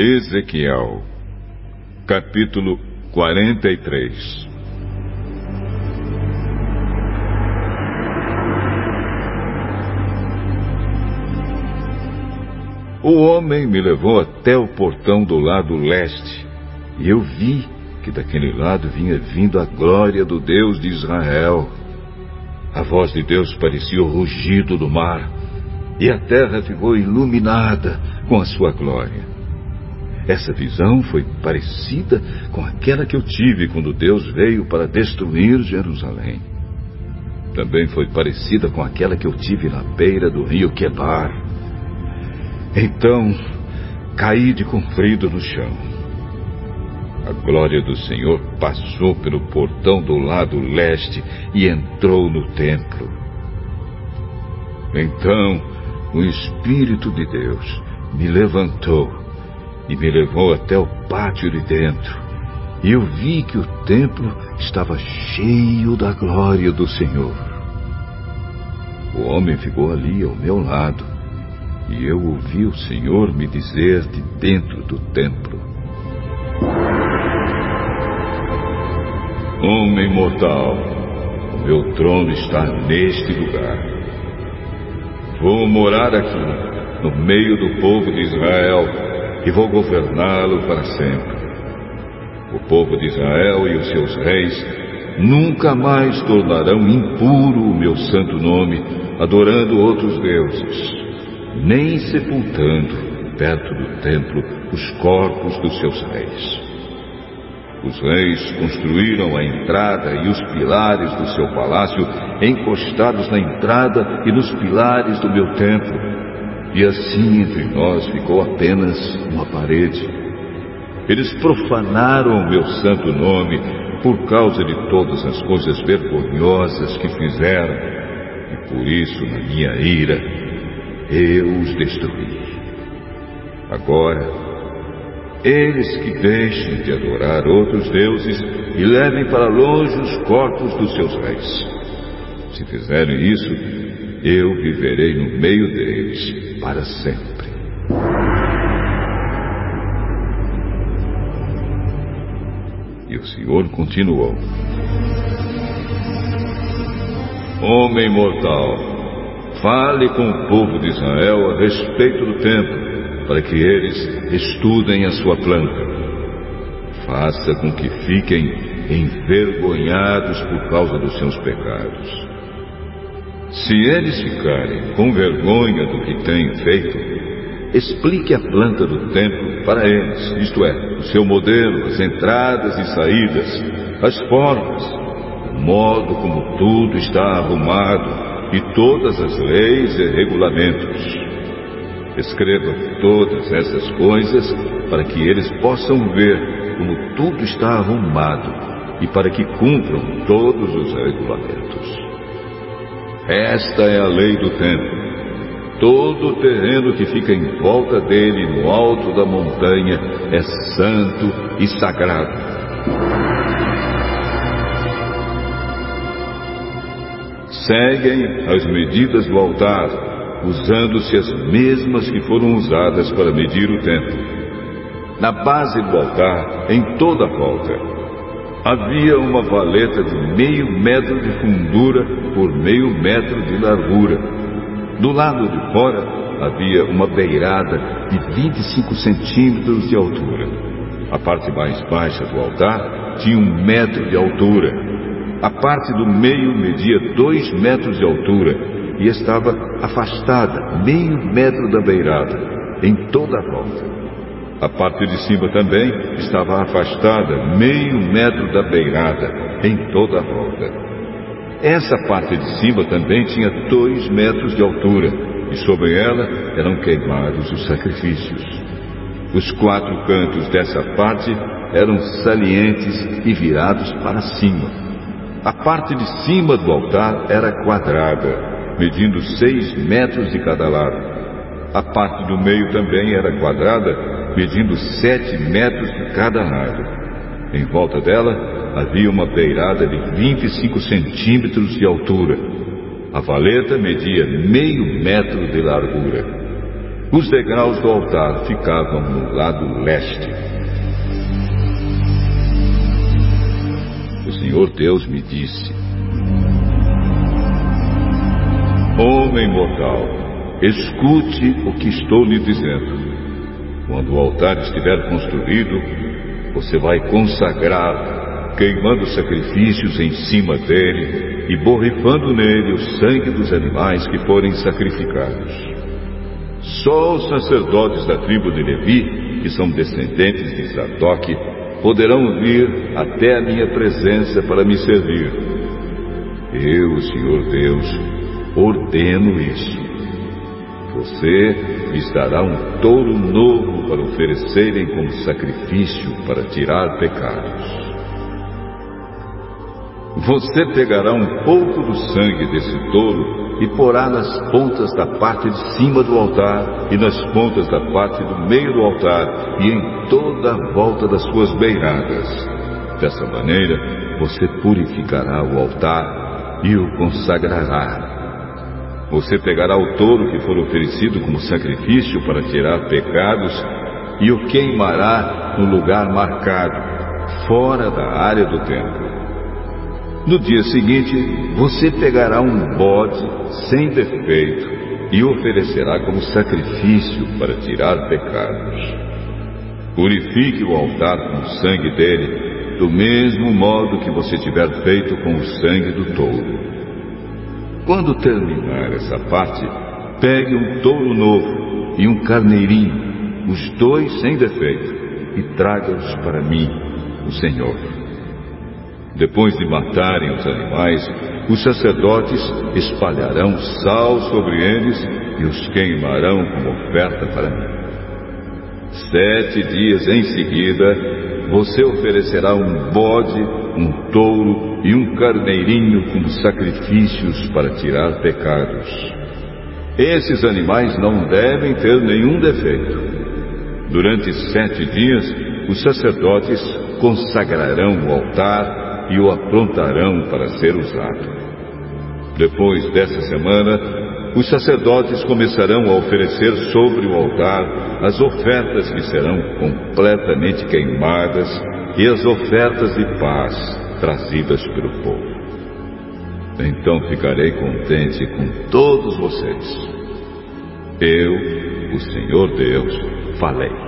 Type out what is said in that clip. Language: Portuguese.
Ezequiel, capítulo 43 O homem me levou até o portão do lado leste, e eu vi que daquele lado vinha vindo a glória do Deus de Israel. A voz de Deus parecia o rugido do mar, e a terra ficou iluminada com a sua glória. Essa visão foi parecida com aquela que eu tive quando Deus veio para destruir Jerusalém. Também foi parecida com aquela que eu tive na beira do rio Quebar então caí de comprido no chão. A glória do Senhor passou pelo portão do lado leste e entrou no templo. Então o Espírito de Deus me levantou e me levou até o pátio de dentro. E eu vi que o templo estava cheio da glória do Senhor. O homem ficou ali ao meu lado e eu ouvi o Senhor me dizer de dentro do templo: Homem mortal, o meu trono está neste lugar. Vou morar aqui, no meio do povo de Israel, e vou governá-lo para sempre. O povo de Israel e os seus reis nunca mais tornarão impuro o meu santo nome, adorando outros deuses nem sepultando perto do templo os corpos dos seus reis. Os reis construíram a entrada e os pilares do seu palácio encostados na entrada e nos pilares do meu templo. E assim entre nós ficou apenas uma parede. Eles profanaram o meu santo nome por causa de todas as coisas vergonhosas que fizeram. E por isso, na minha ira, eu os destruí. Agora, eles que deixem de adorar outros deuses e levem para longe os corpos dos seus reis. Se fizerem isso, eu viverei no meio deles para sempre. E o Senhor continuou: Homem mortal, Fale com o povo de Israel a respeito do templo, para que eles estudem a sua planta. Faça com que fiquem envergonhados por causa dos seus pecados. Se eles ficarem com vergonha do que têm feito, explique a planta do templo para eles, isto é, o seu modelo, as entradas e saídas, as formas, o modo como tudo está arrumado e todas as leis e regulamentos. Escreva todas essas coisas para que eles possam ver como tudo está arrumado e para que cumpram todos os regulamentos. Esta é a lei do templo. Todo o terreno que fica em volta dele, no alto da montanha, é santo e sagrado. seguem as medidas do altar, usando-se as mesmas que foram usadas para medir o templo. Na base do altar, em toda a volta, havia uma valeta de meio metro de fundura por meio metro de largura. Do lado de fora havia uma beirada de 25 centímetros de altura. A parte mais baixa do altar tinha um metro de altura a parte do meio media dois metros de altura e estava afastada meio metro da beirada, em toda a volta. A parte de cima também estava afastada meio metro da beirada, em toda a volta. Essa parte de cima também tinha dois metros de altura, e sobre ela eram queimados os sacrifícios. Os quatro cantos dessa parte eram salientes e virados para cima a parte de cima do altar era quadrada, medindo seis metros de cada lado. A parte do meio também era quadrada, medindo sete metros de cada lado. Em volta dela havia uma beirada de 25 centímetros de altura. A valeta media meio metro de largura. Os degraus do altar ficavam no lado leste. O Senhor Deus me disse: Homem mortal, escute o que estou lhe dizendo. Quando o altar estiver construído, você vai consagrá-lo, queimando sacrifícios em cima dele e borrifando nele o sangue dos animais que forem sacrificados. Só os sacerdotes da tribo de Levi, que são descendentes de Zadok, poderão vir até a minha presença para me servir. Eu, Senhor Deus, ordeno isso. Você lhes dará um touro novo para oferecerem como sacrifício para tirar pecados. Você pegará um pouco do sangue desse touro e porá nas pontas da parte de cima do altar e nas pontas da parte do meio do altar e em toda a volta das suas beiradas. Dessa maneira, você purificará o altar e o consagrará você pegará o touro que for oferecido como sacrifício para tirar pecados e o queimará no lugar marcado, fora da área do templo. No dia seguinte, você pegará um bode sem defeito e oferecerá como sacrifício para tirar pecados. Purifique o altar com o sangue dele, do mesmo modo que você tiver feito com o sangue do touro. Quando terminar essa parte, pegue um touro novo e um carneirinho, os dois sem defeito, e traga-os para mim, o Senhor. Depois de matarem os animais, os sacerdotes espalharão sal sobre eles e os queimarão como oferta para mim. Sete dias em seguida, você oferecerá um bode, um touro e um carneirinho como sacrifícios para tirar pecados. Esses animais não devem ter nenhum defeito. Durante sete dias, os sacerdotes consagrarão o altar e o aprontarão para ser usado. Depois dessa semana, os sacerdotes começarão a oferecer sobre o altar as ofertas que serão completamente queimadas e as ofertas de paz trazidas pelo povo. Então ficarei contente com todos vocês. Eu, o Senhor Deus, falei.